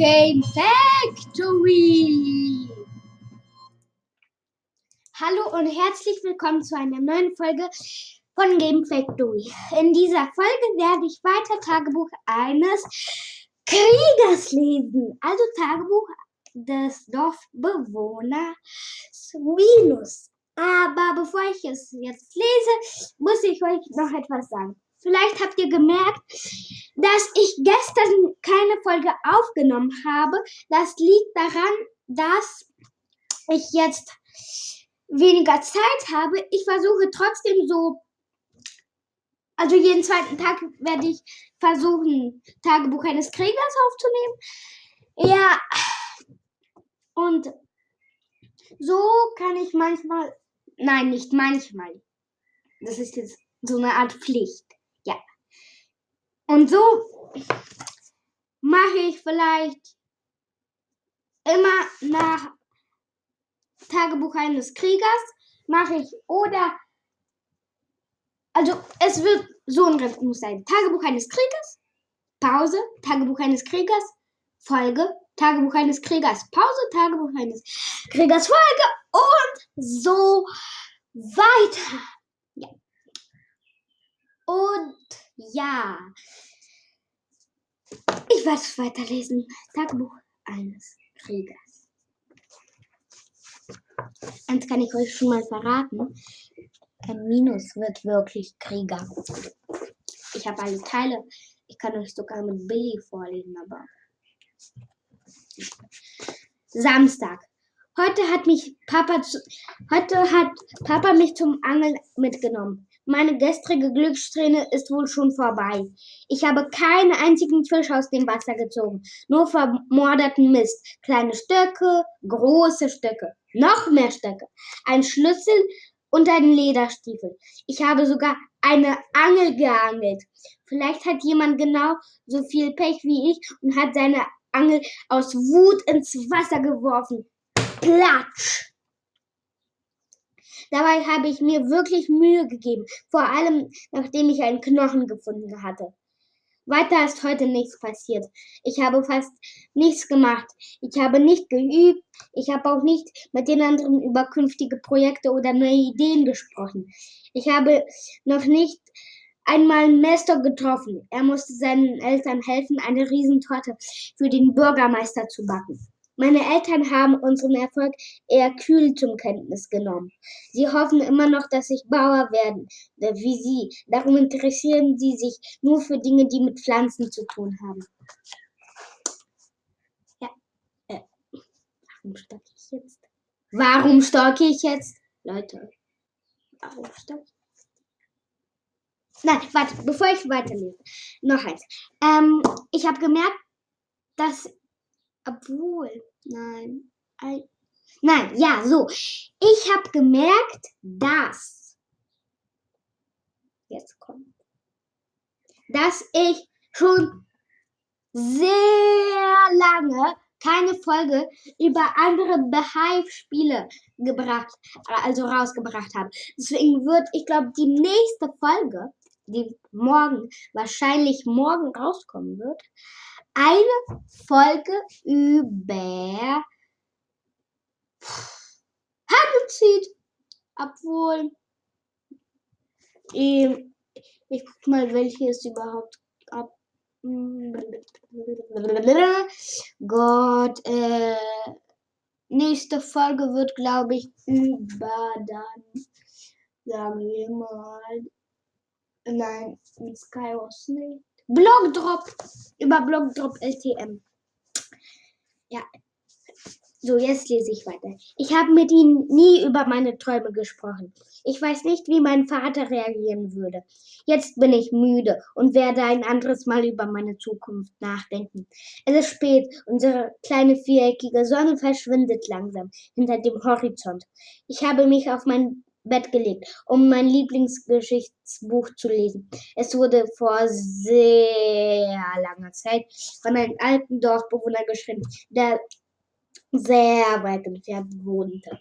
Game Factory. Hallo und herzlich willkommen zu einer neuen Folge von Game Factory. In dieser Folge werde ich weiter Tagebuch eines Kriegers lesen. Also Tagebuch des Dorfbewohners Venus. Aber bevor ich es jetzt lese, muss ich euch noch etwas sagen. Vielleicht habt ihr gemerkt, dass ich gestern keine Folge aufgenommen habe. Das liegt daran, dass ich jetzt weniger Zeit habe. Ich versuche trotzdem so, also jeden zweiten Tag werde ich versuchen, Tagebuch eines Kriegers aufzunehmen. Ja, und so kann ich manchmal, nein, nicht manchmal. Das ist jetzt so eine Art Pflicht. Und so mache ich vielleicht immer nach Tagebuch eines Kriegers, mache ich oder, also es wird so ein Rhythmus sein. Tagebuch eines Kriegers, Pause, Tagebuch eines Kriegers, Folge, Tagebuch eines Kriegers, Pause, Tagebuch eines Kriegers, Folge und so weiter. Ja. Und ja. Ich werde es weiterlesen. Tagebuch eines Kriegers. Eins kann ich euch schon mal verraten. Minus wird wirklich Krieger. Ich habe alle Teile. Ich kann euch sogar mit Billy vorlesen, aber. Samstag. Heute hat mich Papa zu, heute hat Papa mich zum Angeln mitgenommen. Meine gestrige Glückssträhne ist wohl schon vorbei. Ich habe keinen einzigen Fisch aus dem Wasser gezogen, nur vermorderten Mist. Kleine Stöcke, große Stöcke, noch mehr Stöcke, ein Schlüssel und einen Lederstiefel. Ich habe sogar eine Angel geangelt. Vielleicht hat jemand genau so viel Pech wie ich und hat seine Angel aus Wut ins Wasser geworfen. Platsch! Dabei habe ich mir wirklich Mühe gegeben, vor allem nachdem ich einen Knochen gefunden hatte. Weiter ist heute nichts passiert. Ich habe fast nichts gemacht. Ich habe nicht geübt. Ich habe auch nicht mit den anderen über künftige Projekte oder neue Ideen gesprochen. Ich habe noch nicht einmal Mestor getroffen. Er musste seinen Eltern helfen, eine Riesentorte für den Bürgermeister zu backen. Meine Eltern haben unseren Erfolg eher kühl zum Kenntnis genommen. Sie hoffen immer noch, dass ich Bauer werden, äh, wie Sie. Darum interessieren sie sich nur für Dinge, die mit Pflanzen zu tun haben. Ja. Äh, warum stocke ich jetzt? Warum stocke ich jetzt? Leute, warum stocke ich? Nein, warte, bevor ich weiterlese. Noch eins. Ähm, ich habe gemerkt, dass obwohl, nein, ein, nein, ja, so. Ich habe gemerkt, dass, jetzt kommt, dass ich schon sehr lange keine Folge über andere Behive-Spiele gebracht, also rausgebracht habe. Deswegen wird, ich glaube, die nächste Folge, die morgen, wahrscheinlich morgen rauskommen wird, eine Folge über Handelszieht. Obwohl, ähm, ich guck mal, welche es überhaupt ab. Gott, äh, nächste Folge wird, glaube ich, über dann, sagen wir mal, nein, mit Skywars nicht. Blogdrop über Blogdrop LTM. Ja. So, jetzt lese ich weiter. Ich habe mit ihnen nie über meine Träume gesprochen. Ich weiß nicht, wie mein Vater reagieren würde. Jetzt bin ich müde und werde ein anderes Mal über meine Zukunft nachdenken. Es ist spät. Unsere kleine viereckige Sonne verschwindet langsam hinter dem Horizont. Ich habe mich auf mein Bett gelegt, um mein Lieblingsgeschichtsbuch zu lesen. Es wurde vor sehr langer Zeit von einem alten Dorfbewohner geschrieben, der sehr weit entfernt wohnte.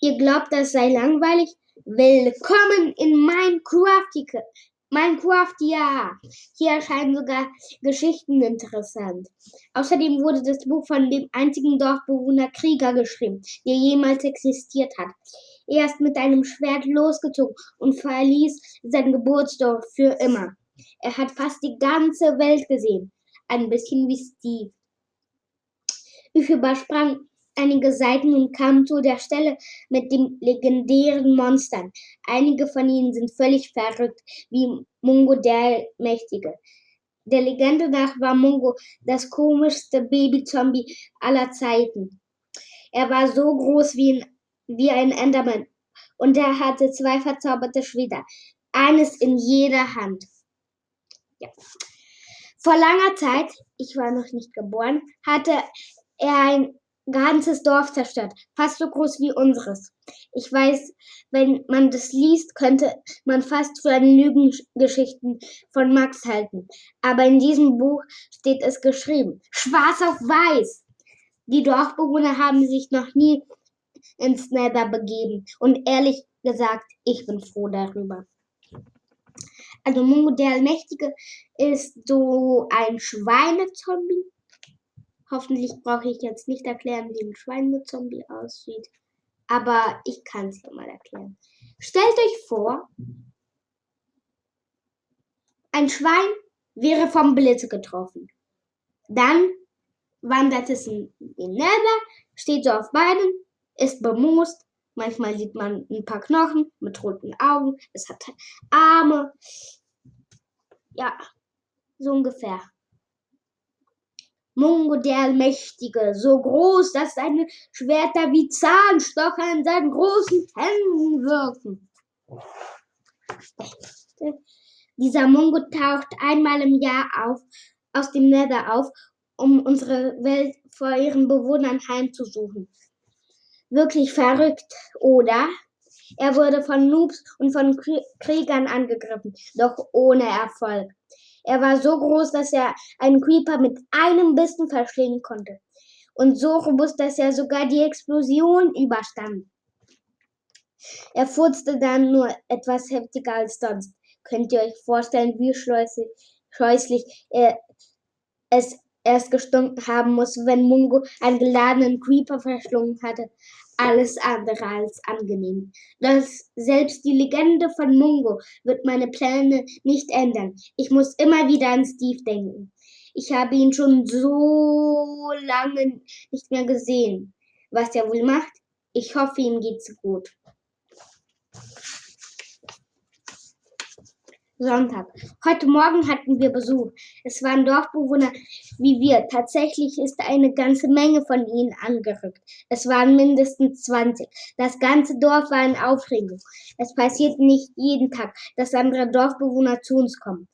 Ihr glaubt, das sei langweilig? Willkommen in Minecraft. Minecraft, ja. Hier erscheinen sogar Geschichten interessant. Außerdem wurde das Buch von dem einzigen Dorfbewohner Krieger geschrieben, der jemals existiert hat. Er ist mit einem Schwert losgezogen und verließ sein Geburtsdorf für immer. Er hat fast die ganze Welt gesehen. Ein bisschen wie Steve. Ich übersprang einige Seiten und kam zu der Stelle mit den legendären Monstern. Einige von ihnen sind völlig verrückt, wie Mungo der Mächtige. Der Legende nach war Mungo das komischste Baby-Zombie aller Zeiten. Er war so groß wie ein, wie ein Enderman und er hatte zwei verzauberte Schwerter, eines in jeder Hand. Ja. Vor langer Zeit, ich war noch nicht geboren, hatte er ein ganzes Dorf zerstört, fast so groß wie unseres. Ich weiß, wenn man das liest, könnte man fast für eine Lügengeschichten von Max halten. Aber in diesem Buch steht es geschrieben, schwarz auf weiß. Die Dorfbewohner haben sich noch nie ins Nether begeben. Und ehrlich gesagt, ich bin froh darüber. Also Mungo der Allmächtige ist so ein Schweinezombie Hoffentlich brauche ich jetzt nicht erklären, wie ein Schweinezombie aussieht. Aber ich kann es ja mal erklären. Stellt euch vor, ein Schwein wäre vom Blitz getroffen. Dann wandert es in den Nether, steht so auf Beinen, ist bemoost. Manchmal sieht man ein paar Knochen mit roten Augen. Es hat Arme. Ja, so ungefähr. Mungo der Allmächtige, so groß, dass seine Schwerter wie Zahnstocher in seinen großen Händen wirken. Dieser Mungo taucht einmal im Jahr auf, aus dem Nether auf, um unsere Welt vor ihren Bewohnern heimzusuchen. Wirklich verrückt, oder? Er wurde von Noobs und von Kriegern angegriffen, doch ohne Erfolg. Er war so groß, dass er einen Creeper mit einem Bissen verschlingen konnte. Und so robust, dass er sogar die Explosion überstand. Er furzte dann nur etwas heftiger als sonst. Könnt ihr euch vorstellen, wie scheußlich er es erst gestunken haben muss, wenn Mungo einen geladenen Creeper verschlungen hatte alles andere als angenehm. Das, selbst die Legende von Mungo wird meine Pläne nicht ändern. Ich muss immer wieder an Steve denken. Ich habe ihn schon so lange nicht mehr gesehen. Was er wohl macht? Ich hoffe, ihm geht's gut. Sonntag. Heute Morgen hatten wir Besuch. Es waren Dorfbewohner wie wir. Tatsächlich ist eine ganze Menge von ihnen angerückt. Es waren mindestens 20. Das ganze Dorf war in Aufregung. Es passiert nicht jeden Tag, dass andere Dorfbewohner zu uns kommen.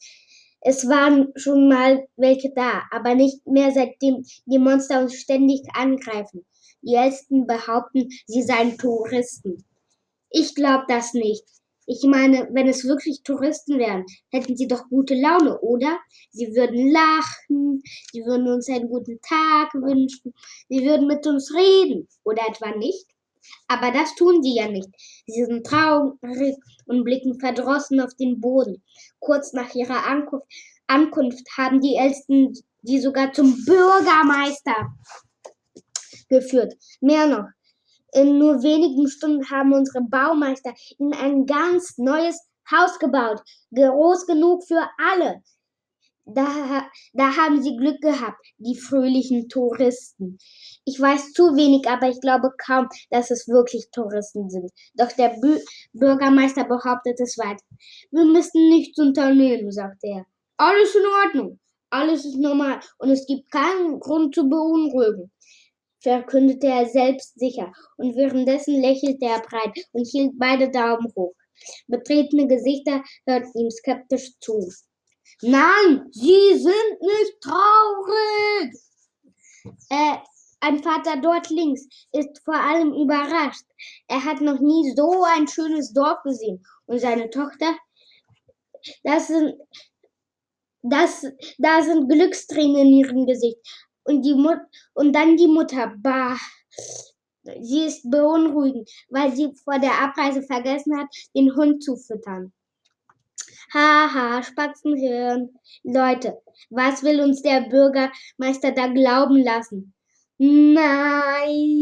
Es waren schon mal welche da, aber nicht mehr seitdem die Monster uns ständig angreifen. Die Ältesten behaupten, sie seien Touristen. Ich glaube das nicht. Ich meine, wenn es wirklich Touristen wären, hätten sie doch gute Laune, oder? Sie würden lachen, sie würden uns einen guten Tag wünschen, sie würden mit uns reden, oder etwa nicht? Aber das tun sie ja nicht. Sie sind traurig und blicken verdrossen auf den Boden. Kurz nach ihrer Ankunft, Ankunft haben die Ältesten sie sogar zum Bürgermeister geführt. Mehr noch, in nur wenigen Stunden haben unsere Baumeister ihnen ein ganz neues Haus gebaut, groß genug für alle. Da, da haben sie Glück gehabt, die fröhlichen Touristen. Ich weiß zu wenig, aber ich glaube kaum, dass es wirklich Touristen sind. Doch der Bü Bürgermeister behauptet es weiter. Wir müssen nichts unternehmen, sagte er. Alles in Ordnung, alles ist normal und es gibt keinen Grund zu beunruhigen verkündete er selbstsicher, und währenddessen lächelte er breit und hielt beide Daumen hoch. Betretene Gesichter hörten ihm skeptisch zu. Nein, Sie sind nicht traurig! Äh, ein Vater dort links ist vor allem überrascht. Er hat noch nie so ein schönes Dorf gesehen. Und seine Tochter, das sind, das, da sind Glückstränen in ihrem Gesicht und die Mut und dann die Mutter. Bah. Sie ist beunruhigend, weil sie vor der Abreise vergessen hat, den Hund zu füttern. Haha, Spatzenhirn. Leute, was will uns der Bürgermeister da glauben lassen? Nein!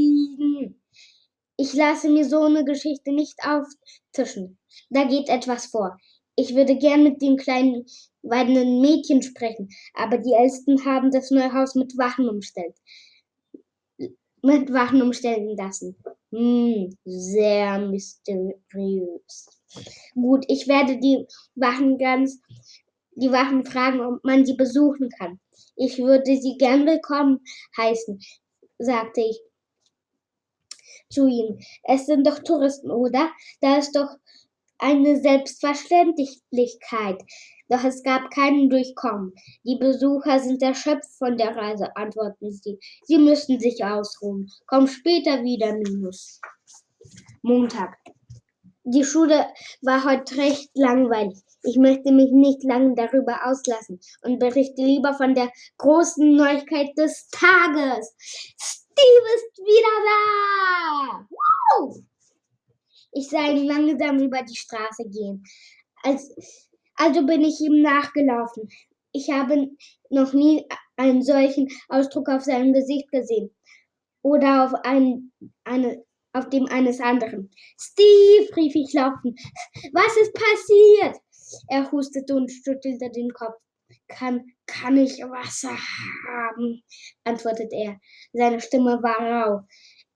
Ich lasse mir so eine Geschichte nicht auftischen. Da geht etwas vor. Ich würde gern mit dem kleinen weidenden Mädchen sprechen, aber die Ältesten haben das neue Haus mit Wachen umstellt. Mit Wachen umstellen lassen. Hm, sehr mysteriös. Gut, ich werde die Wachen ganz, die Wachen fragen, ob man sie besuchen kann. Ich würde sie gern willkommen heißen, sagte ich zu ihm. Es sind doch Touristen, oder? Da ist doch eine Selbstverständlichkeit. Doch es gab keinen Durchkommen. Die Besucher sind erschöpft von der Reise, antworten sie. Sie müssen sich ausruhen. Komm später wieder, Minus. Montag. Die Schule war heute recht langweilig. Ich möchte mich nicht lange darüber auslassen und berichte lieber von der großen Neuigkeit des Tages. Steve ist wieder da! Wow! Ich sah ihn langsam über die Straße gehen. Als, also bin ich ihm nachgelaufen. Ich habe noch nie einen solchen Ausdruck auf seinem Gesicht gesehen. Oder auf, einen, eine, auf dem eines anderen. Steve, rief ich laufend. Was ist passiert? Er hustete und schüttelte den Kopf. Kann, kann ich Wasser haben? antwortete er. Seine Stimme war rau.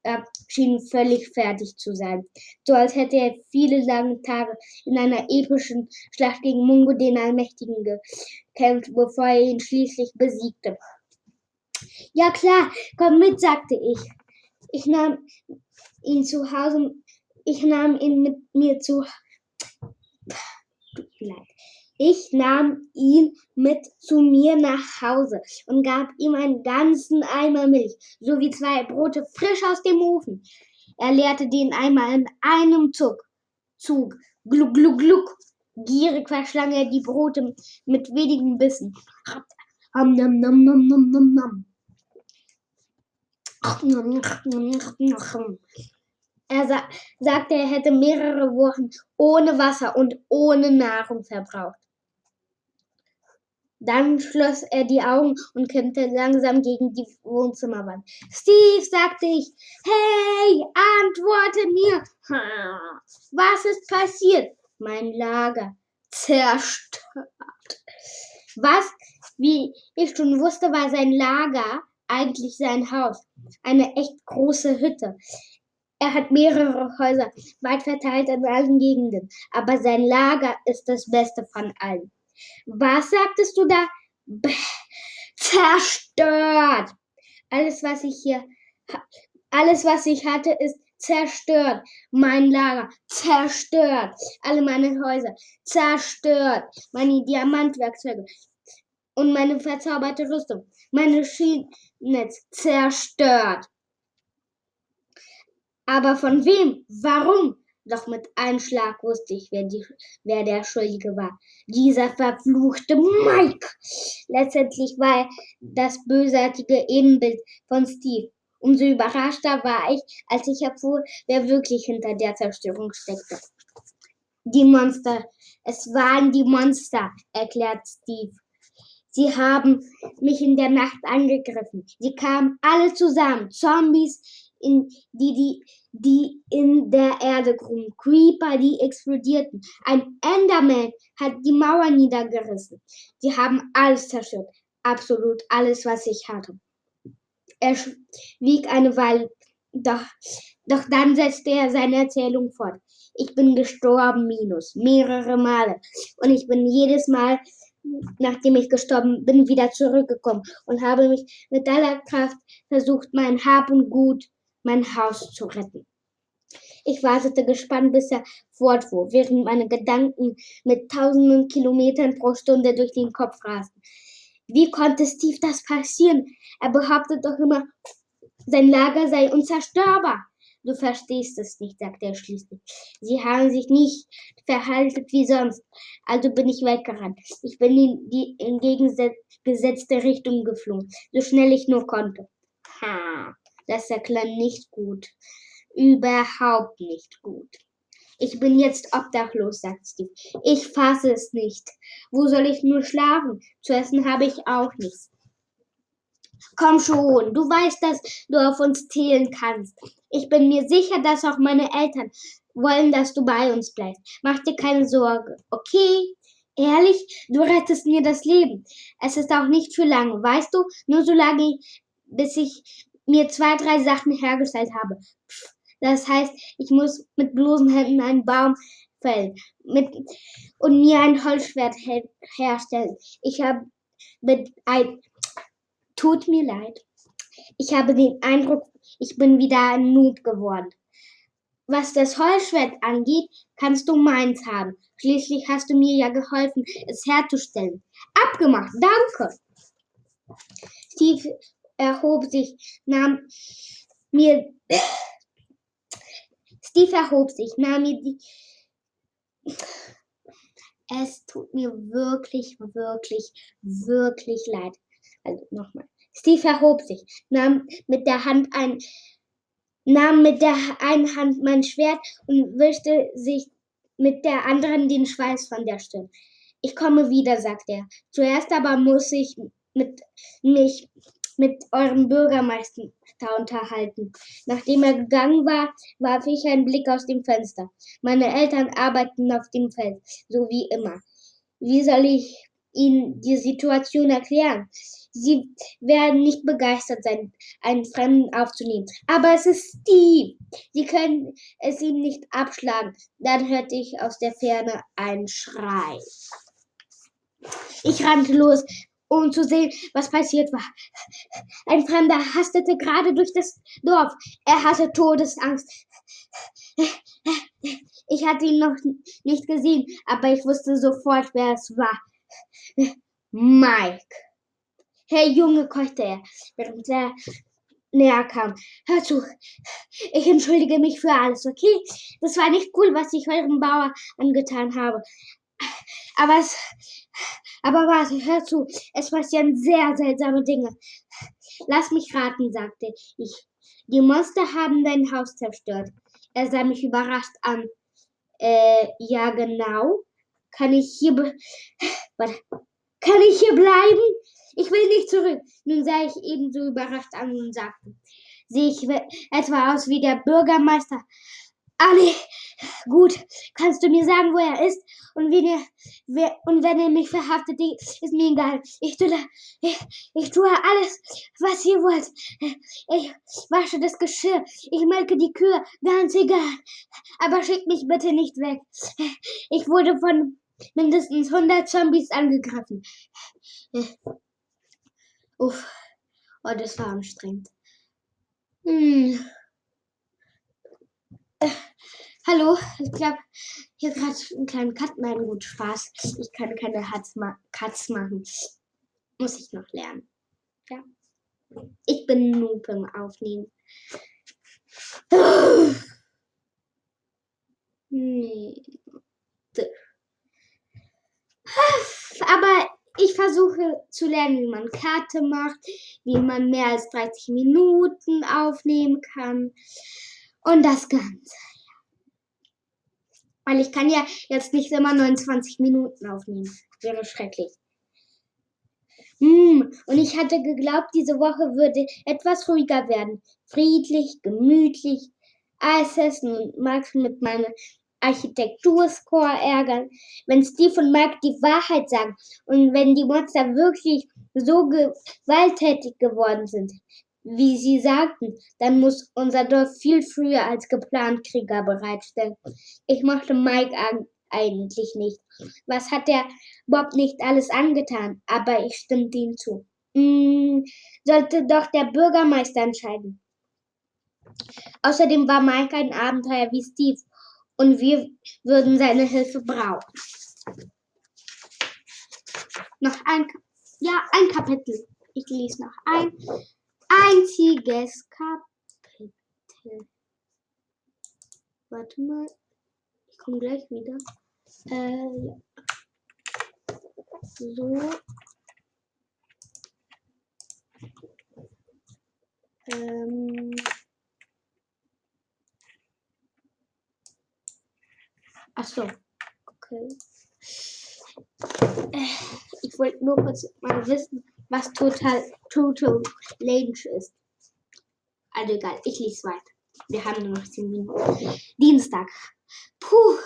Er schien völlig fertig zu sein. So als hätte er viele lange Tage in einer epischen Schlacht gegen Mungo den Allmächtigen gekämpft, bevor er ihn schließlich besiegte. Ja klar, komm mit, sagte ich. Ich nahm ihn zu Hause, ich nahm ihn mit mir zu. Tut mir leid. Ich nahm ihn mit zu mir nach Hause und gab ihm einen ganzen Eimer Milch sowie zwei Brote frisch aus dem Ofen. Er leerte den Eimer in einem Zug. Zug. Gluck, gluck, gluck. Gierig verschlang er die Brote mit wenigen Bissen. Ham, nam, nam, nam, nam, nam, nam. Er sa sagte, er hätte mehrere Wochen ohne Wasser und ohne Nahrung verbraucht. Dann schloss er die Augen und kämmte langsam gegen die Wohnzimmerwand. Steve, sagte ich. Hey, antworte mir. Was ist passiert? Mein Lager zerstört. Was? Wie ich schon wusste, war sein Lager eigentlich sein Haus. Eine echt große Hütte. Er hat mehrere Häuser, weit verteilt in allen Gegenden. Aber sein Lager ist das Beste von allen. Was sagtest du da? Bäh, zerstört. Alles, was ich hier, alles, was ich hatte, ist zerstört. Mein Lager zerstört. Alle meine Häuser zerstört. Meine Diamantwerkzeuge und meine verzauberte Rüstung. Meine Schienennetz zerstört. Aber von wem? Warum? Doch mit einem Schlag wusste ich, wer, die, wer der Schuldige war. Dieser verfluchte Mike. Letztendlich war er das bösartige Ebenbild von Steve. Umso überraschter war ich, als ich erfuhr, wer wirklich hinter der Zerstörung steckte. Die Monster. Es waren die Monster, erklärt Steve. Sie haben mich in der Nacht angegriffen. Sie kamen alle zusammen. Zombies, in, die, die, die in der Erde gruben. Creeper, die explodierten. Ein Enderman hat die Mauer niedergerissen. Sie haben alles zerstört. Absolut alles, was ich hatte. Er schwieg eine Weile, doch, doch dann setzte er seine Erzählung fort. Ich bin gestorben, minus, mehrere Male. Und ich bin jedes Mal, nachdem ich gestorben bin, wieder zurückgekommen und habe mich mit aller Kraft versucht, mein Hab und Gut mein Haus zu retten. Ich wartete gespannt, bis er fortfuhr, während meine Gedanken mit tausenden Kilometern pro Stunde durch den Kopf rasten. Wie konnte Steve das passieren? Er behauptet doch immer, sein Lager sei unzerstörbar. Du verstehst es nicht, sagte er schließlich. Sie haben sich nicht verhalten wie sonst. Also bin ich weggerannt. Ich bin in die entgegengesetzte Richtung geflogen, so schnell ich nur konnte. Ha, das erklang nicht gut. Überhaupt nicht gut. Ich bin jetzt obdachlos, sagt Steve. Ich fasse es nicht. Wo soll ich nur schlafen? Zu essen habe ich auch nichts. Komm schon, du weißt, dass du auf uns zählen kannst. Ich bin mir sicher, dass auch meine Eltern wollen, dass du bei uns bleibst. Mach dir keine Sorge, okay? Ehrlich, du rettest mir das Leben. Es ist auch nicht für lange, weißt du? Nur so lange, bis ich mir zwei, drei Sachen hergestellt habe. Das heißt, ich muss mit bloßen Händen einen Baum fällen mit, und mir ein Holzschwert her herstellen. Ich habe mit ein, tut mir leid. Ich habe den Eindruck, ich bin wieder ein Noob geworden. Was das Holzschwert angeht, kannst du meins haben. Schließlich hast du mir ja geholfen, es herzustellen. Abgemacht, danke. Steve erhob sich, nahm mir Steve erhob sich, nahm mir die. Es tut mir wirklich, wirklich, wirklich leid. Also nochmal. Steve erhob sich, nahm mit der Hand ein, nahm mit der einen Hand mein Schwert und wischte sich mit der anderen den Schweiß von der Stirn. Ich komme wieder, sagte er. Zuerst aber muss ich mit mich mit eurem Bürgermeister unterhalten. Nachdem er gegangen war, warf ich einen Blick aus dem Fenster. Meine Eltern arbeiten auf dem Feld, so wie immer. Wie soll ich Ihnen die Situation erklären? Sie werden nicht begeistert sein, einen Fremden aufzunehmen. Aber es ist Steve. Sie können es ihm nicht abschlagen. Dann hörte ich aus der Ferne einen Schrei. Ich rannte los, um zu sehen, was passiert war. Ein Fremder hastete gerade durch das Dorf. Er hatte Todesangst. Ich hatte ihn noch nicht gesehen, aber ich wusste sofort, wer es war. Mike. Hey Junge, keuchte er, während er näher kam. Hör zu, ich entschuldige mich für alles, okay? Das war nicht cool, was ich eurem Bauer angetan habe. Aber es, aber warte, hör zu, es passieren sehr seltsame Dinge. Lass mich raten, sagte ich. Die Monster haben dein Haus zerstört. Er sah mich überrascht an. Äh, ja, genau. Kann ich hier, warte, kann ich hier bleiben? Ich will nicht zurück. Nun sah ich ebenso überrascht an und sagte, sehe ich etwa aus wie der Bürgermeister? Ah, nee. Gut. Kannst du mir sagen, wo er ist? Und, wenn er, wer, und wenn er mich verhaftet, ist mir egal. Ich tue, ich, ich tue alles, was ihr wollt. Ich wasche das Geschirr. Ich melke die Kühe. Ganz egal. Aber schickt mich bitte nicht weg. Ich wurde von mindestens 100 Zombies angegriffen. Uff. Oh, das war anstrengend. Hm. Hallo, ich glaube, hier gerade einen kleinen Cut. Nein, gut, Spaß. Ich kann keine Cuts machen. Muss ich noch lernen. Ja. Ich bin Noob im Aufnehmen. Nee. Aber ich versuche zu lernen, wie man Karte macht, wie man mehr als 30 Minuten aufnehmen kann. Und das Ganze. Weil ich kann ja jetzt nicht immer 29 Minuten aufnehmen. Wäre schrecklich. Mm, und ich hatte geglaubt, diese Woche würde etwas ruhiger werden. Friedlich, gemütlich, Eis essen und Max mit meinem Architekturscore ärgern. Wenn Steve und Mike die Wahrheit sagen und wenn die Monster wirklich so gewalttätig geworden sind, wie Sie sagten, dann muss unser Dorf viel früher als geplant Krieger bereitstellen. Ich mochte Mike eigentlich nicht. Was hat der Bob nicht alles angetan? Aber ich stimmte ihm zu. Hm, sollte doch der Bürgermeister entscheiden. Außerdem war Mike ein Abenteuer wie Steve und wir würden seine Hilfe brauchen. Noch ein, ja, ein Kapitel. Ich lese noch ein einziges Kapitel. Warte mal. Ich komme gleich wieder. Äh, ja. So. Ähm. so. Okay. Äh, ich wollte nur kurz mal wissen, was total Total Lange ist. Also egal, ich lese weiter. Wir haben nur noch 10 Minuten. Dienstag. Puh.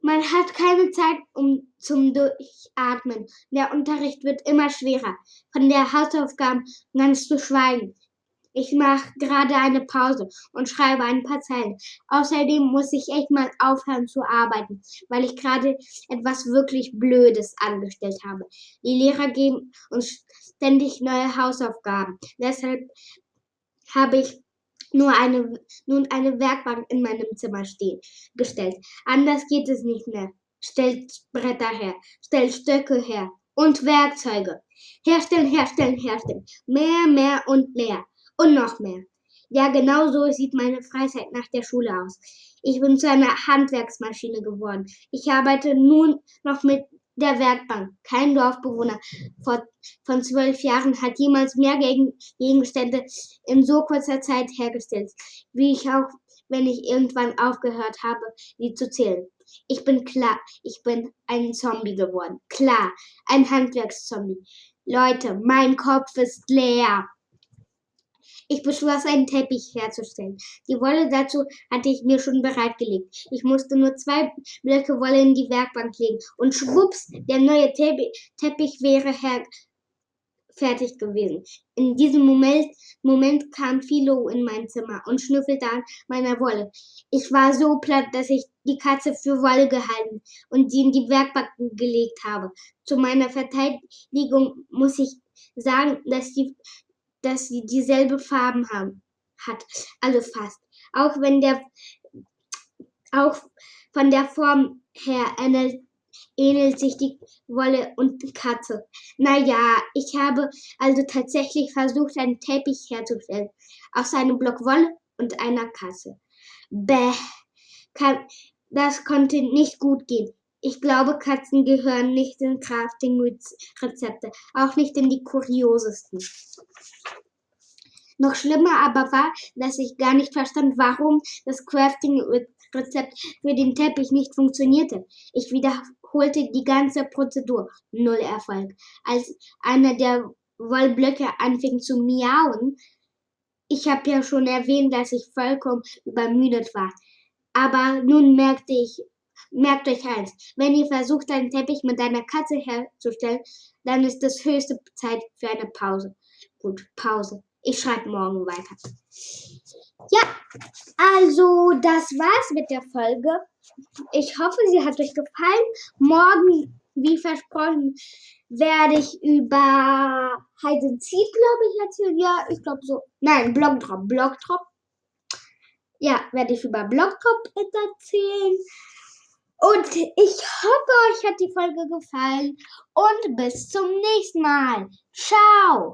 Man hat keine Zeit um zum Durchatmen. Der Unterricht wird immer schwerer. Von der Hausaufgaben ganz zu schweigen. Ich mache gerade eine Pause und schreibe ein paar Zeilen. Außerdem muss ich echt mal aufhören zu arbeiten, weil ich gerade etwas wirklich Blödes angestellt habe. Die Lehrer geben uns ständig neue Hausaufgaben. Deshalb habe ich nur eine, nun eine Werkbank in meinem Zimmer stehen, gestellt. Anders geht es nicht mehr. Stellt Bretter her, stellt Stöcke her und Werkzeuge. Herstellen, herstellen, herstellen. Mehr, mehr und mehr. Und noch mehr. Ja, genau so sieht meine Freizeit nach der Schule aus. Ich bin zu einer Handwerksmaschine geworden. Ich arbeite nun noch mit der Werkbank. Kein Dorfbewohner vor, von zwölf Jahren hat jemals mehr Gegenstände in so kurzer Zeit hergestellt, wie ich auch, wenn ich irgendwann aufgehört habe, sie zu zählen. Ich bin klar, ich bin ein Zombie geworden. Klar, ein Handwerkszombie. Leute, mein Kopf ist leer. Ich beschloss, einen Teppich herzustellen. Die Wolle dazu hatte ich mir schon bereitgelegt. Ich musste nur zwei Blöcke Wolle in die Werkbank legen und schwupps, der neue Teppich wäre her fertig gewesen. In diesem Moment, Moment kam Philo in mein Zimmer und schnüffelte an meiner Wolle. Ich war so platt, dass ich die Katze für Wolle gehalten und sie in die Werkbank gelegt habe. Zu meiner Verteidigung muss ich sagen, dass die dass sie dieselbe Farben haben, hat, alle fast. Auch wenn der, auch von der Form her ähnelt, ähnelt sich die Wolle und die Katze. Naja, ich habe also tatsächlich versucht, einen Teppich herzustellen aus einem Block Wolle und einer Katze. Bäh, kann, das konnte nicht gut gehen. Ich glaube, Katzen gehören nicht in Crafting-Rezepte, auch nicht in die kuriosesten. Noch schlimmer aber war, dass ich gar nicht verstand, warum das Crafting-Rezept für den Teppich nicht funktionierte. Ich wiederholte die ganze Prozedur. Null Erfolg. Als einer der Wollblöcke anfing zu miauen, ich habe ja schon erwähnt, dass ich vollkommen übermüdet war. Aber nun merkte ich, merkt euch eins, wenn ihr versucht, einen Teppich mit einer Katze herzustellen, dann ist es höchste Zeit für eine Pause. Gut, Pause. Ich schreibe morgen weiter. Ja, also das war's mit der Folge. Ich hoffe, sie hat euch gefallen. Morgen, wie versprochen, werde ich über Hide and glaube ich, erzählen. Ja, ich glaube so. Nein, Blogdrop. Blogdrop. Ja, werde ich über Blogdrop erzählen. Und ich hoffe, euch hat die Folge gefallen. Und bis zum nächsten Mal. Ciao.